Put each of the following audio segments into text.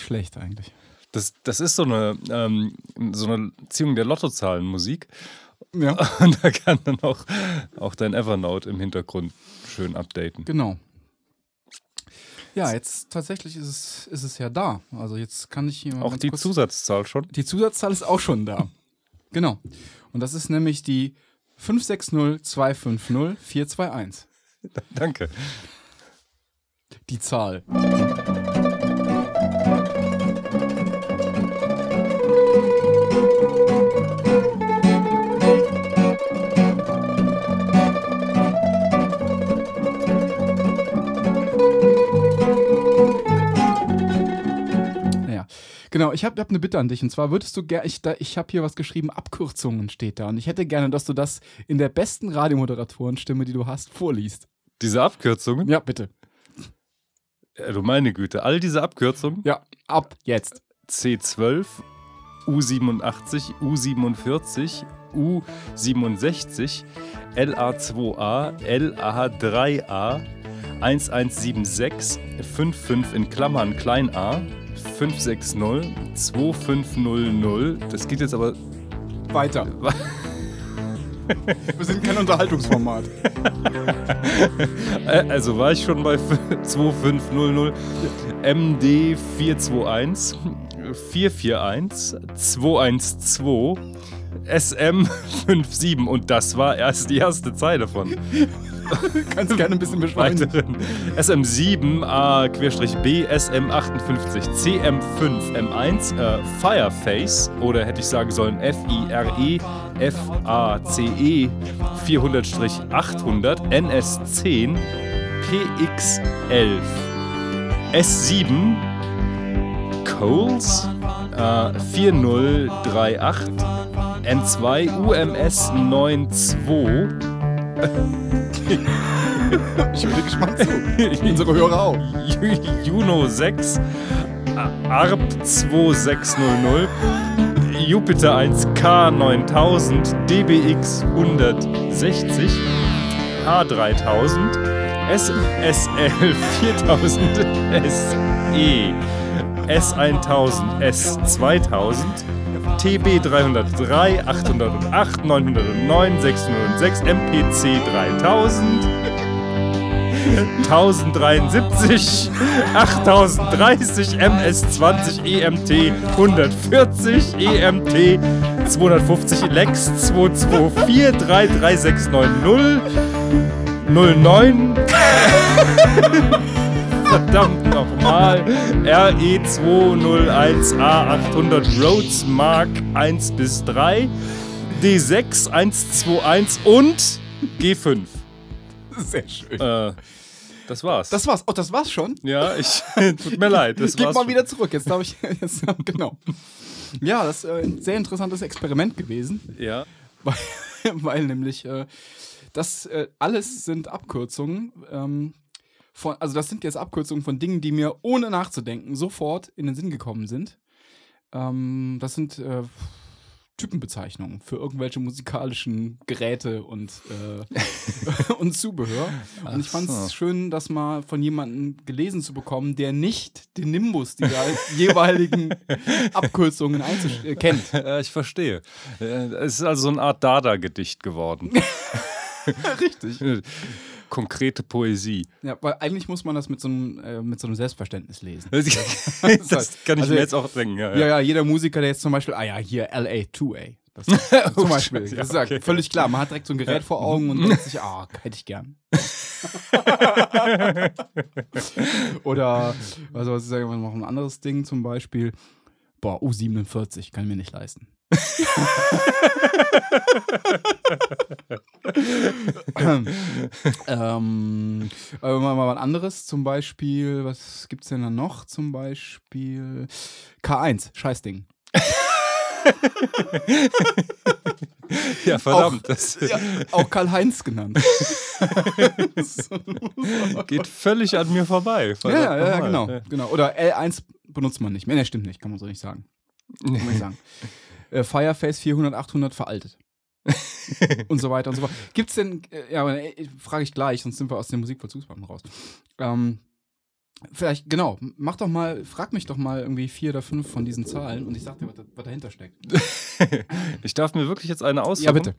Schlecht eigentlich. Das, das ist so eine, ähm, so eine Ziehung der Lottozahlenmusik. Ja. Und da kann dann auch, auch dein Evernote im Hintergrund schön updaten. Genau. Ja, jetzt tatsächlich ist es, ist es ja da. Also jetzt kann ich hier mal Auch die kurz- Zusatzzahl schon. Die Zusatzzahl ist auch schon da. genau. Und das ist nämlich die 560 250 421. Danke. Die Zahl. Genau. Ich habe hab eine Bitte an dich. Und zwar würdest du gerne, ich, da- ich habe hier was geschrieben, Abkürzungen steht da. Und ich hätte gerne, dass du das in der besten Radiomoderatorenstimme, die du hast, vorliest. Diese Abkürzungen, Ja, bitte. äh, du meine Güte, all diese Abkürzungen, Ja, ab jetzt. C12, U87, U47, U67, LA2A, LA3A, 1176, 55 in Klammern klein a, 560, 2500. Das geht jetzt aber. Weiter. Wir sind kein Unterhaltungsformat. Also war ich schon bei 2500, MD 421, 441, 212, SM 57 und das war erst die erste Zeile von. Kannst gerne ein bisschen beschreiben. weiteren. SM7 A-B, SM58, CM5, M1, äh, Fireface. Oder hätte ich sagen sollen F-I-R-E, F-A-C-E 400-800, NS10, PX11, S7, Coles äh, 4038, N2, UMS 92, Ich höre gespannt zu. Unsere Hörer auch. Ju- Juno 6, A- ARP 2600, Jupiter 1 K9000, DBX 160, H3000, SSL 4000 SE, S1000, S2000, TB 303, 808, 909, 606, MPC 3000, 1073, 8030, MS20, EMT 140, EMT 250, Lex 224, 33690, 09, verdammt nochmal, E RE201A800 Rhodes Mark 1 bis 3, D6 121 und G5. Sehr schön. Äh, das war's. Das war's. Oh, das war's schon? ja, ich. Tut mir leid. Das Gib war's mal schon. wieder zurück. Jetzt darf ich. Jetzt, genau. Ja, das ist äh, ein sehr interessantes Experiment gewesen. Ja. Weil, weil nämlich äh, das äh, alles sind Abkürzungen. Ähm, von, also das sind jetzt Abkürzungen von Dingen, die mir ohne nachzudenken sofort in den Sinn gekommen sind. Ähm, das sind äh, Typenbezeichnungen für irgendwelche musikalischen Geräte und, äh, und Zubehör. Und ich fand es so. schön, das mal von jemandem gelesen zu bekommen, der nicht den Nimbus dieser jeweiligen Abkürzungen äh, kennt. Ich verstehe. Äh, Es ist also so eine Art Dada-Gedicht geworden. Richtig. Konkrete Poesie. Ja, weil eigentlich muss man das mit so einem, äh, mit so einem Selbstverständnis lesen. Das kann ich Also- mir jetzt auch denken. Ja, Ja, ja. ja, jeder Musiker, der jetzt zum Beispiel, ah ja, hier LA2A. Das zum Beispiel. Das ist ja, okay. völlig klar. Man hat direkt so ein Gerät vor Augen und denkt sich, ah, hätte ich gern. Oder, also was ist ja noch ein anderes Ding zum Beispiel. Boah, U47 kann ich mir nicht leisten. Ähm, äh, mal, mal ein anderes, zum Beispiel, was gibt's denn da noch? Zum Beispiel K1, Scheißding. ja verdammt. Auch- das Ja, auch Karl-Heinz genannt. geht völlig an mir vorbei. ja, Verdammt ja, genau, genau. Oder L1 benutzt man nicht mehr. Ne, stimmt nicht, kann man so nicht sagen. Kann man nicht sagen. Äh, Fireface 400, 800 veraltet. und so weiter und so fort. Gibt's denn, äh, ja, äh, frage ich gleich, sonst sind wir aus dem Musikvollzugsbeamten raus. Ähm, Vielleicht, genau, mach doch mal, frag mich doch mal irgendwie vier oder fünf von diesen Zahlen und ich sag dir, was, was dahinter steckt. ich darf mir wirklich jetzt eine aussuchen. Ja, bitte.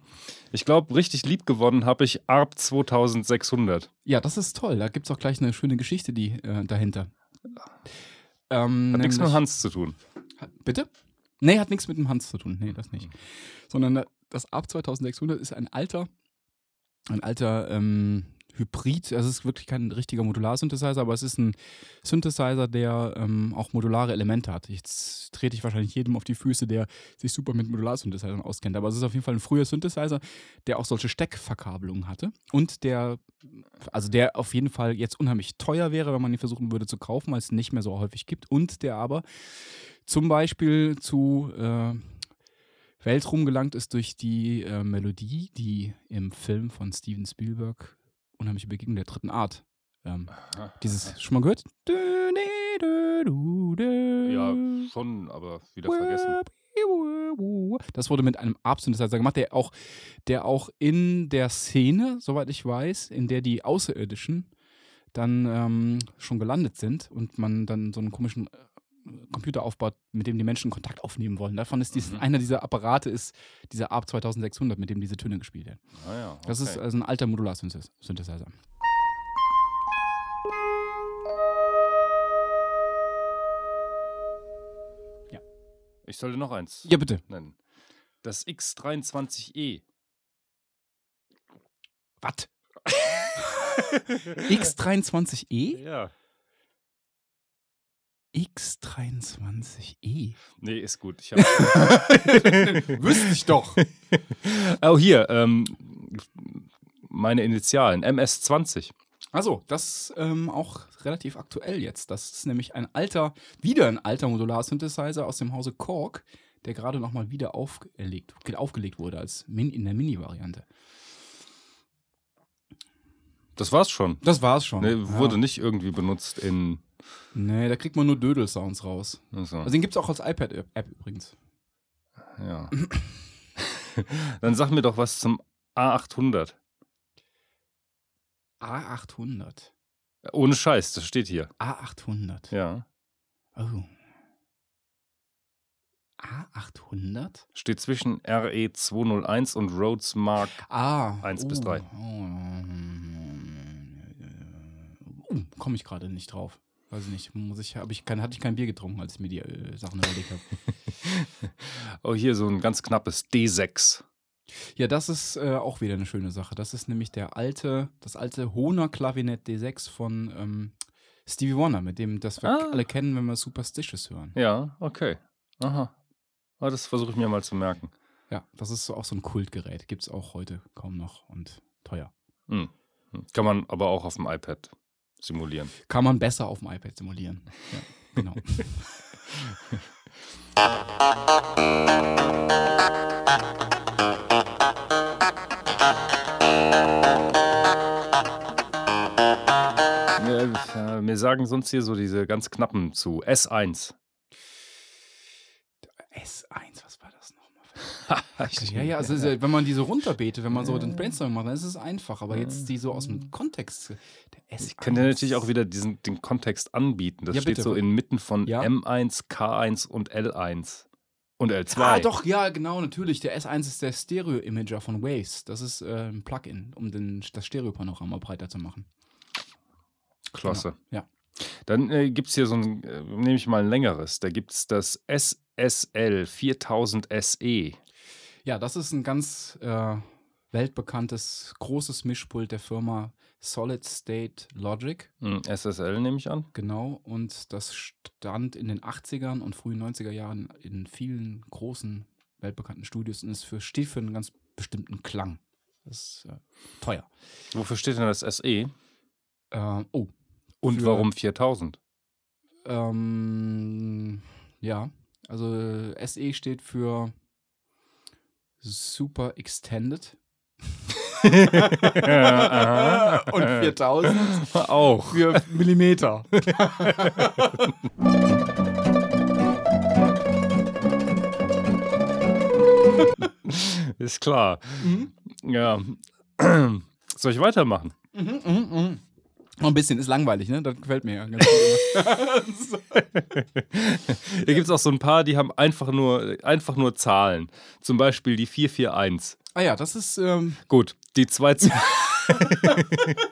Ich glaube, richtig lieb gewonnen habe ich ARP 2600. Ja, das ist toll. Da gibt es auch gleich eine schöne Geschichte die, äh, dahinter. Ähm, Hat nichts mit nämlich- Hans zu tun. Bitte? Nee, hat nichts mit dem Hans zu tun. Nee, das nicht. Sondern äh, das ARP 2600 ist ein alter, ein alter ähm, Hybrid. Also es ist wirklich kein richtiger Modular-Synthesizer, aber es ist ein Synthesizer, der ähm, auch modulare Elemente hat. Jetzt trete ich wahrscheinlich jedem auf die Füße, der sich super mit Modular-Synthesizern auskennt. Aber es ist auf jeden Fall ein früher Synthesizer, der auch solche Steckverkabelungen hatte und der, also der auf jeden Fall jetzt unheimlich teuer wäre, wenn man ihn versuchen würde zu kaufen, weil es nicht mehr so häufig gibt und der aber zum Beispiel zu äh, Weltruhm gelangt ist durch die äh, Melodie, die im Film von Steven Spielberg Unheimliche Begegnung der dritten Art. Ähm, dieses schon mal gehört? Ja, schon, aber wieder vergessen. Das wurde mit einem ARP-Synthesizer gemacht, der auch, der auch in der Szene, soweit ich weiß, in der die Außerirdischen dann ähm, schon gelandet sind und man dann so einen komischen äh, Computer aufbaut, mit dem die Menschen Kontakt aufnehmen wollen. Davon ist dies, Mhm. einer dieser Apparate ist dieser ARP 2600, mit dem diese Töne gespielt werden. Ah, ja, okay. Das ist also ein alter Modular-Synthesizer. ich sollte noch eins Ja, bitte. nennen. Das X23E. Was? X23E? Ja. X23E? Nee, ist gut. Ich Wüsste ich doch. oh, hier, ähm, meine Initialen, MS20. Also, das ähm, auch relativ aktuell jetzt. Das ist nämlich ein alter, wieder ein alter Modular-Synthesizer aus dem Hause Korg, der gerade nochmal wieder aufgelegt, aufgelegt wurde als Min in der Mini-Variante. Das war's schon. Das war's schon. Nee, wurde ja. nicht irgendwie benutzt in. Nee, da kriegt man nur Dödel-Sounds raus. Also, Also den gibt's auch als iPad-App übrigens. ja. Dann sag mir doch was zum A800. A800. Ohne Scheiß, das steht hier. A800. Ja. Oh. A800? Steht zwischen RE201 und Rhodes Mark. Ah. Eins bis drei. Oh, komme ich gerade nicht drauf. Weiß ich nicht. Muss ich, hab ich kein, hatte ich kein Bier getrunken, als ich mir die äh, Sachen überlegt habe. Oh, hier so ein ganz knappes D6. Ja, das ist äh, auch wieder eine schöne Sache. Das ist nämlich der alte, das alte Hohner Klavinett D6 von ähm, Stevie Wonder, mit dem das wir Ah. alle kennen, wenn wir Superstitious hören. Ja, okay. Aha. Ah, das versuche ich mir mal zu merken. Ja, das ist so auch so ein Kultgerät. Gibt es auch heute kaum noch und teuer. Hm. Hm. Kann man aber auch auf dem iPad simulieren. Kann man besser auf dem iPad simulieren. Ja, genau. Mir, äh, mir sagen sonst hier so diese ganz knappen zu. S1. S1, was war das nochmal? Ja, ja, also äh, wenn man die so runterbetet, wenn man so den Brainstorming macht, dann ist es einfach. Aber jetzt die so aus dem Kontext. Der S1. Ich könnte natürlich auch wieder diesen, den Kontext anbieten. Das Ja, steht bitte. so inmitten von Ja. M1, K1 und L1. Und L2. Ah, doch, ja, genau, natürlich. Der S1 ist der Stereo-Imager von Waves. Das ist äh, ein Plugin, um den, das Stereopanorama breiter zu machen. Klasse. Genau, ja. Dann äh, gibt es hier so ein, äh, nehme ich mal ein längeres. Da gibt es das SSL 4000 SE. Ja, das ist ein ganz äh, weltbekanntes, großes Mischpult der Firma Solid State Logic. Hm, SSL nehme ich an. Genau, und das stand in den 80ern und frühen 90er Jahren in vielen großen, weltbekannten Studios und es für, steht für einen ganz bestimmten Klang. Das ist äh, teuer. Wofür steht denn das SE? Äh, oh. Und Für- warum 4000? Ähm, ja, also SE steht für Super Extended. Und 4000 Auch. für Millimeter. Ist klar. Mhm. Ja. Soll ich weitermachen? Mhm, mhm, mhm. Noch ein bisschen, ist langweilig, ne? Das gefällt mir ja ganz gut. Hier gibt es auch so ein paar, die haben einfach nur, einfach nur Zahlen. Zum Beispiel die 441. ah ja, das ist. Ähm, Gut, die 2.